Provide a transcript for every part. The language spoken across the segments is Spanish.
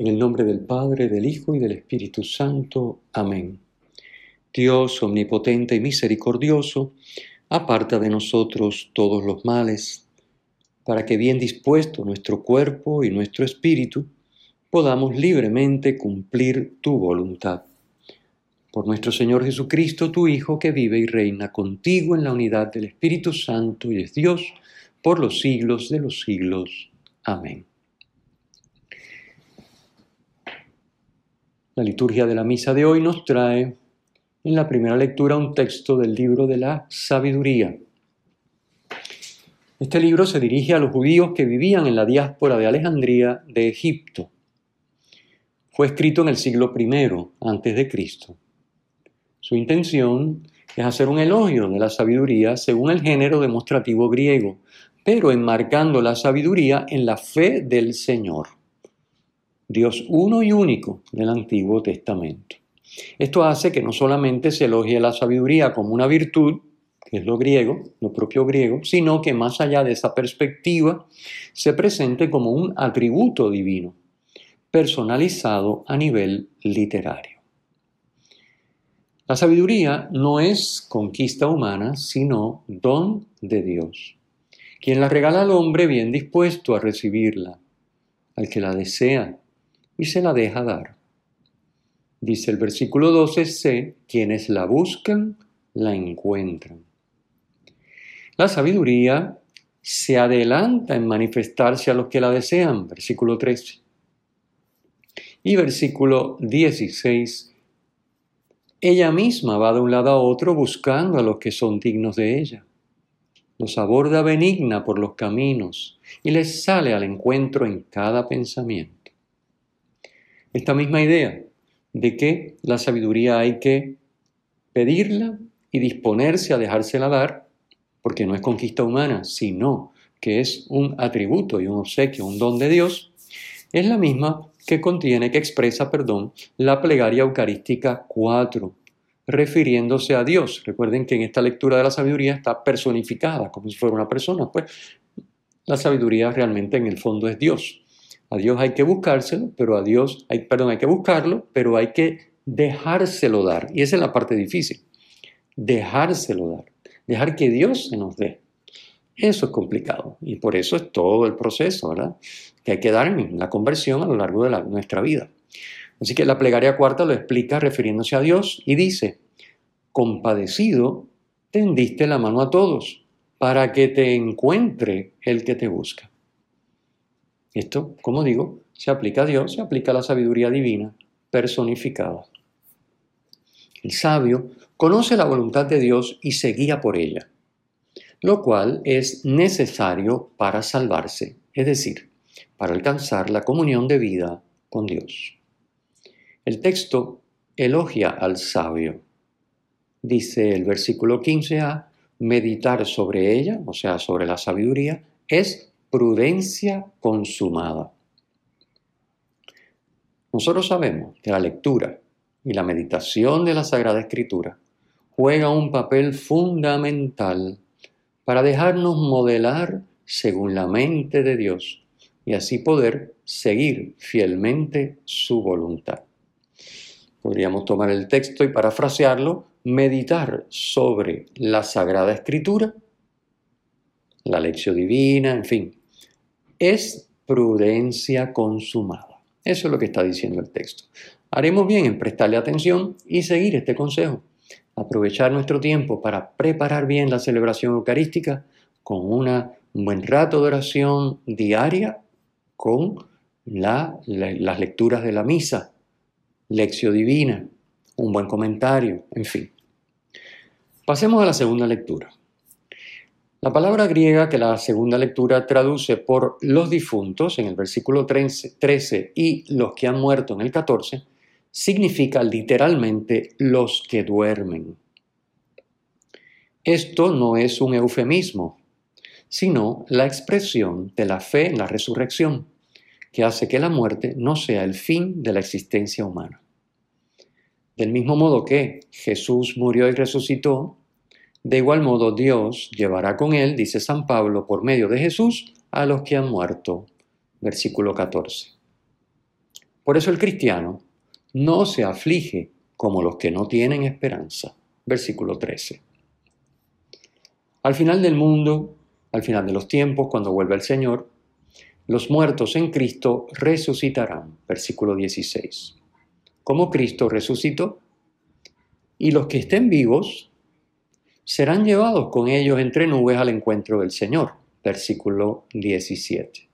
En el nombre del Padre, del Hijo y del Espíritu Santo. Amén. Dios omnipotente y misericordioso, aparta de nosotros todos los males, para que bien dispuesto nuestro cuerpo y nuestro espíritu, podamos libremente cumplir tu voluntad. Por nuestro Señor Jesucristo, tu Hijo, que vive y reina contigo en la unidad del Espíritu Santo y es Dios por los siglos de los siglos. Amén. La liturgia de la misa de hoy nos trae en la primera lectura un texto del libro de la sabiduría. Este libro se dirige a los judíos que vivían en la diáspora de Alejandría de Egipto. Fue escrito en el siglo I antes de Cristo. Su intención es hacer un elogio de la sabiduría según el género demostrativo griego, pero enmarcando la sabiduría en la fe del Señor. Dios uno y único del Antiguo Testamento. Esto hace que no solamente se elogie la sabiduría como una virtud, que es lo griego, lo propio griego, sino que más allá de esa perspectiva se presente como un atributo divino, personalizado a nivel literario. La sabiduría no es conquista humana, sino don de Dios, quien la regala al hombre bien dispuesto a recibirla, al que la desea y se la deja dar. Dice el versículo 12c, quienes la buscan, la encuentran. La sabiduría se adelanta en manifestarse a los que la desean, versículo 13. Y versículo 16, ella misma va de un lado a otro buscando a los que son dignos de ella. Los aborda benigna por los caminos y les sale al encuentro en cada pensamiento. Esta misma idea de que la sabiduría hay que pedirla y disponerse a dejársela dar, porque no es conquista humana, sino que es un atributo y un obsequio, un don de Dios, es la misma que contiene, que expresa, perdón, la plegaria eucarística 4, refiriéndose a Dios. Recuerden que en esta lectura de la sabiduría está personificada, como si fuera una persona. Pues la sabiduría realmente en el fondo es Dios. A Dios hay que buscárselo, pero a Dios, hay, perdón, hay que buscarlo, pero hay que dejárselo dar. Y esa es la parte difícil. Dejárselo dar. Dejar que Dios se nos dé. Eso es complicado. Y por eso es todo el proceso, ¿verdad? Que hay que dar en la conversión a lo largo de nuestra vida. Así que la plegaria cuarta lo explica refiriéndose a Dios y dice, compadecido, tendiste la mano a todos para que te encuentre el que te busca. Esto, como digo, se aplica a Dios, se aplica a la sabiduría divina personificada. El sabio conoce la voluntad de Dios y se guía por ella, lo cual es necesario para salvarse, es decir, para alcanzar la comunión de vida con Dios. El texto elogia al sabio. Dice el versículo 15a, meditar sobre ella, o sea, sobre la sabiduría, es prudencia consumada. Nosotros sabemos que la lectura y la meditación de la Sagrada Escritura juega un papel fundamental para dejarnos modelar según la mente de Dios y así poder seguir fielmente su voluntad. Podríamos tomar el texto y parafrasearlo, meditar sobre la Sagrada Escritura, la lección divina, en fin, es prudencia consumada. Eso es lo que está diciendo el texto. Haremos bien en prestarle atención y seguir este consejo. Aprovechar nuestro tiempo para preparar bien la celebración eucarística con una, un buen rato de oración diaria con las lecturas de la misa, lección divina, un buen comentario, en fin. Pasemos a la segunda lectura. La palabra griega que la segunda lectura traduce por los difuntos en el versículo 13 y los que han muerto en el 14 significa literalmente los que duermen. Esto no es un eufemismo, sino la expresión de la fe en la resurrección, que hace que la muerte no sea el fin de la existencia humana. Del mismo modo que Jesús murió y resucitó, de igual modo Dios llevará con él, dice San Pablo, por medio de Jesús, a los que han muerto. Versículo 14. Por eso el cristiano no se aflige como los que no tienen esperanza. Versículo 13. Al final del mundo, al final de los tiempos, cuando vuelva el Señor, los muertos en Cristo resucitarán. Versículo 16. Como Cristo resucitó. Y los que estén vivos serán llevados con ellos entre nubes al encuentro del Señor. Versículo 17.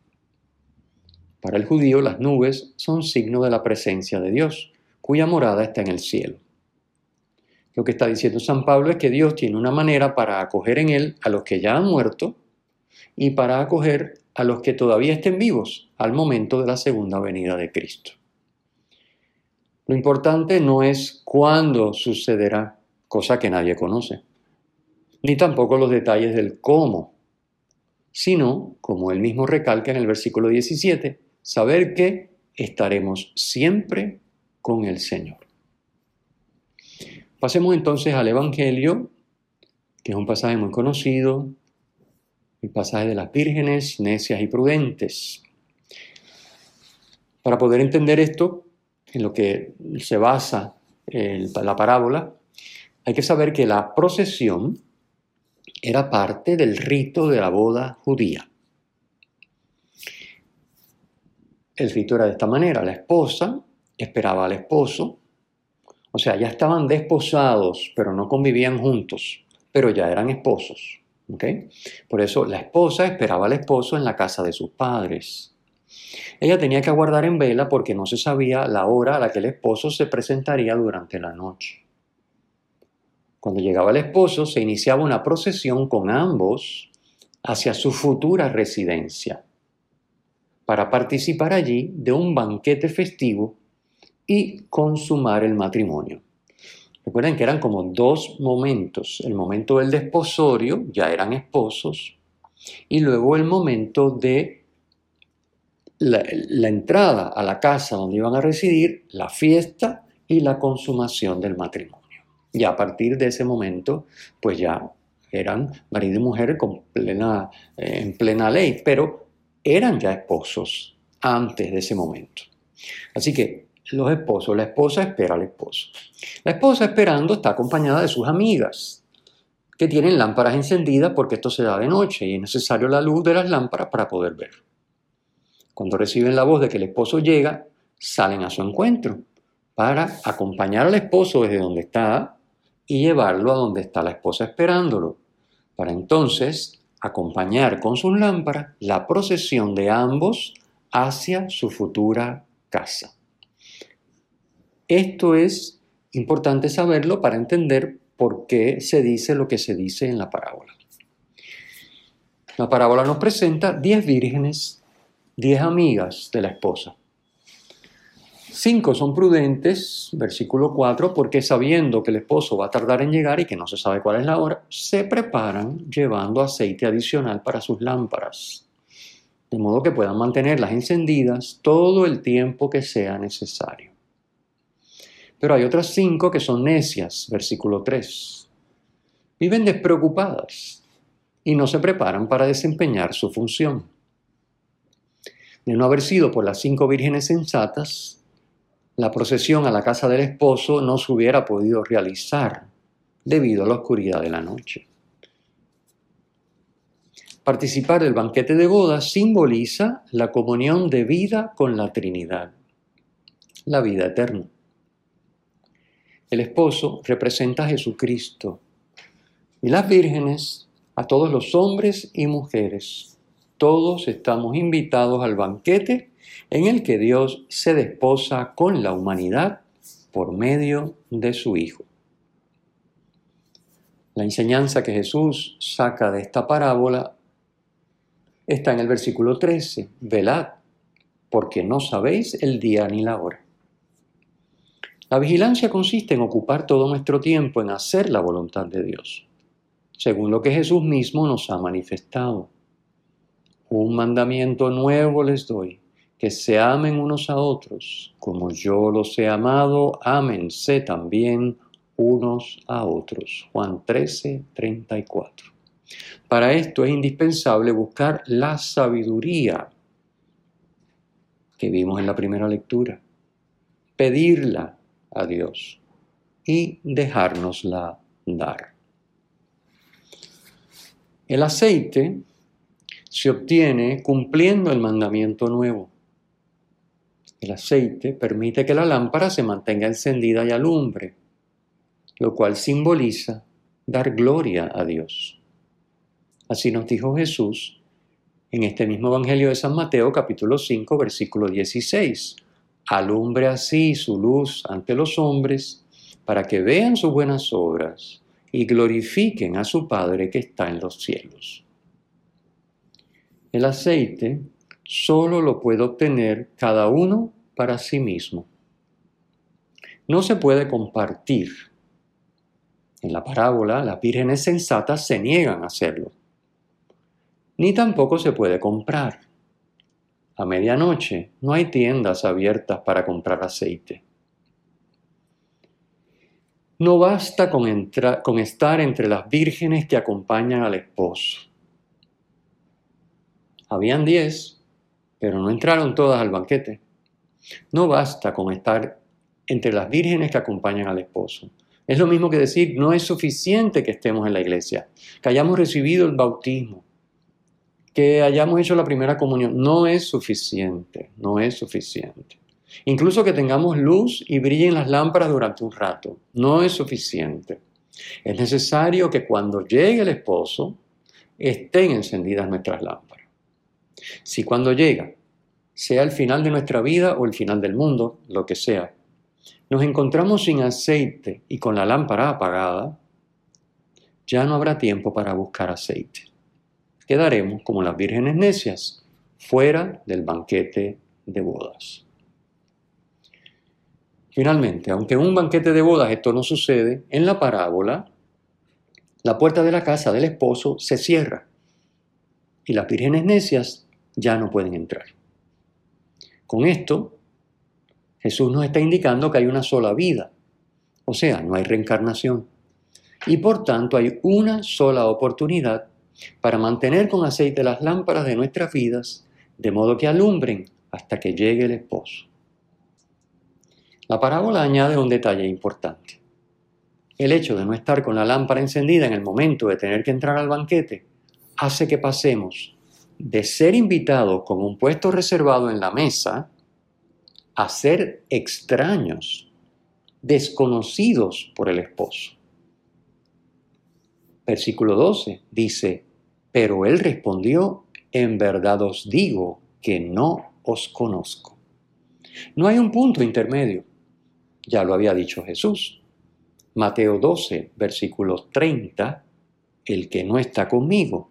Para el judío las nubes son signo de la presencia de Dios, cuya morada está en el cielo. Lo que está diciendo San Pablo es que Dios tiene una manera para acoger en él a los que ya han muerto y para acoger a los que todavía estén vivos al momento de la segunda venida de Cristo. Lo importante no es cuándo sucederá, cosa que nadie conoce, ni tampoco los detalles del cómo, sino, como él mismo recalca en el versículo 17, saber que estaremos siempre con el Señor. Pasemos entonces al Evangelio, que es un pasaje muy conocido, el pasaje de las vírgenes necias y prudentes. Para poder entender esto, en lo que se basa la parábola, hay que saber que la procesión era parte del rito de la boda judía. El rito era de esta manera, la esposa esperaba al esposo, o sea, ya estaban desposados, pero no convivían juntos, pero ya eran esposos. Por eso la esposa esperaba al esposo en la casa de sus padres. Ella tenía que aguardar en vela porque no se sabía la hora a la que el esposo se presentaría durante la noche. Cuando llegaba el esposo se iniciaba una procesión con ambos hacia su futura residencia para participar allí de un banquete festivo y consumar el matrimonio. Recuerden que eran como dos momentos. El momento del desposorio, ya eran esposos, y luego el momento de la, la, entrada a la casa donde iban a residir, la fiesta y la consumación del matrimonio. Y a partir de ese momento, pues ya eran marido y mujer con plena, eh, en plena ley, pero eran ya esposos antes de ese momento. Así que los esposos, la esposa espera al esposo. La esposa esperando está acompañada de sus amigas, que tienen lámparas encendidas porque esto se da de noche y es necesario la luz de las lámparas para poder ver. Cuando reciben la voz de que el esposo llega, salen a su encuentro para acompañar al esposo desde donde está y llevarlo a donde está la esposa esperándolo, para entonces acompañar con sus lámparas la procesión de ambos hacia su futura casa. Esto es importante saberlo para entender por qué se dice lo que se dice en la parábola. La parábola nos presenta 10 vírgenes, 10 amigas de la esposa. Cinco son prudentes, versículo 4, porque sabiendo que el esposo va a tardar en llegar y que no se sabe cuál es la hora, se preparan llevando aceite adicional para sus lámparas, de modo que puedan mantenerlas encendidas todo el tiempo que sea necesario. Pero hay otras cinco que son necias, versículo 3. Viven despreocupadas y no se preparan para desempeñar su función. De no haber sido por las cinco vírgenes sensatas, la procesión a la casa del esposo no se hubiera podido realizar debido a la oscuridad de la noche. Participar del banquete de boda simboliza la comunión de vida con la Trinidad, la vida eterna. El esposo representa a Jesucristo y las vírgenes a todos los hombres y mujeres. Todos estamos invitados al banquete en el que Dios se desposa con la humanidad por medio de su Hijo. La enseñanza que Jesús saca de esta parábola está en el versículo 13. Velad, porque no sabéis el día ni la hora. La vigilancia consiste en ocupar todo nuestro tiempo en hacer la voluntad de Dios, según lo que Jesús mismo nos ha manifestado. Un mandamiento nuevo les doy, que se amen unos a otros, como yo los he amado, ámense también unos a otros. Juan 13, 34. Para esto es indispensable buscar la sabiduría que vimos en la primera lectura, pedirla a Dios y dejárnosla dar. El aceite se obtiene cumpliendo el mandamiento nuevo. El aceite permite que la lámpara se mantenga encendida y alumbre, lo cual simboliza dar gloria a Dios. Así nos dijo Jesús en este mismo Evangelio de San Mateo capítulo 5 versículo 16. Alumbre así su luz ante los hombres para que vean sus buenas obras y glorifiquen a su Padre que está en los cielos. El aceite solo lo puede obtener cada uno para sí mismo. No se puede compartir. En la parábola, las vírgenes sensatas se niegan a hacerlo ni tampoco se puede comprar. A medianoche no hay tiendas abiertas para comprar aceite. No basta con, con, estar entre las vírgenes que acompañan al esposo. Habían diez, pero no entraron todas al banquete. No basta con estar entre las vírgenes que acompañan al esposo. Es lo mismo que decir, no es suficiente que estemos en la iglesia, que hayamos recibido el bautismo, que hayamos hecho la primera comunión. No es suficiente, no es suficiente. Incluso que tengamos luz y brillen las lámparas durante un rato, no es suficiente. Es necesario que cuando llegue el esposo estén encendidas nuestras lámparas. Si cuando llega, sea el final de nuestra vida o el final del mundo, lo que sea, nos encontramos sin aceite y con la lámpara apagada, ya no habrá tiempo para buscar aceite quedaremos como las vírgenes necias, fuera del banquete de bodas. Finalmente, aunque en un banquete de bodas esto no sucede, en la parábola, la puerta de la casa del esposo se cierra y las vírgenes necias ya no pueden entrar. Con esto, Jesús nos está indicando que hay una sola vida, o sea, no hay reencarnación. Y por tanto hay una sola oportunidad para mantener con aceite las lámparas de nuestras vidas, de modo que alumbren hasta que llegue el esposo. La parábola añade un detalle importante. El hecho de no estar con la lámpara encendida en el momento de tener que entrar al banquete hace que pasemos de ser invitados con un puesto reservado en la mesa a ser extraños, desconocidos por el esposo. Versículo 12 dice, pero él respondió, en verdad os digo que no os conozco. No hay un punto intermedio. Ya lo había dicho Jesús. Mateo 12, versículo 30, el que no está conmigo,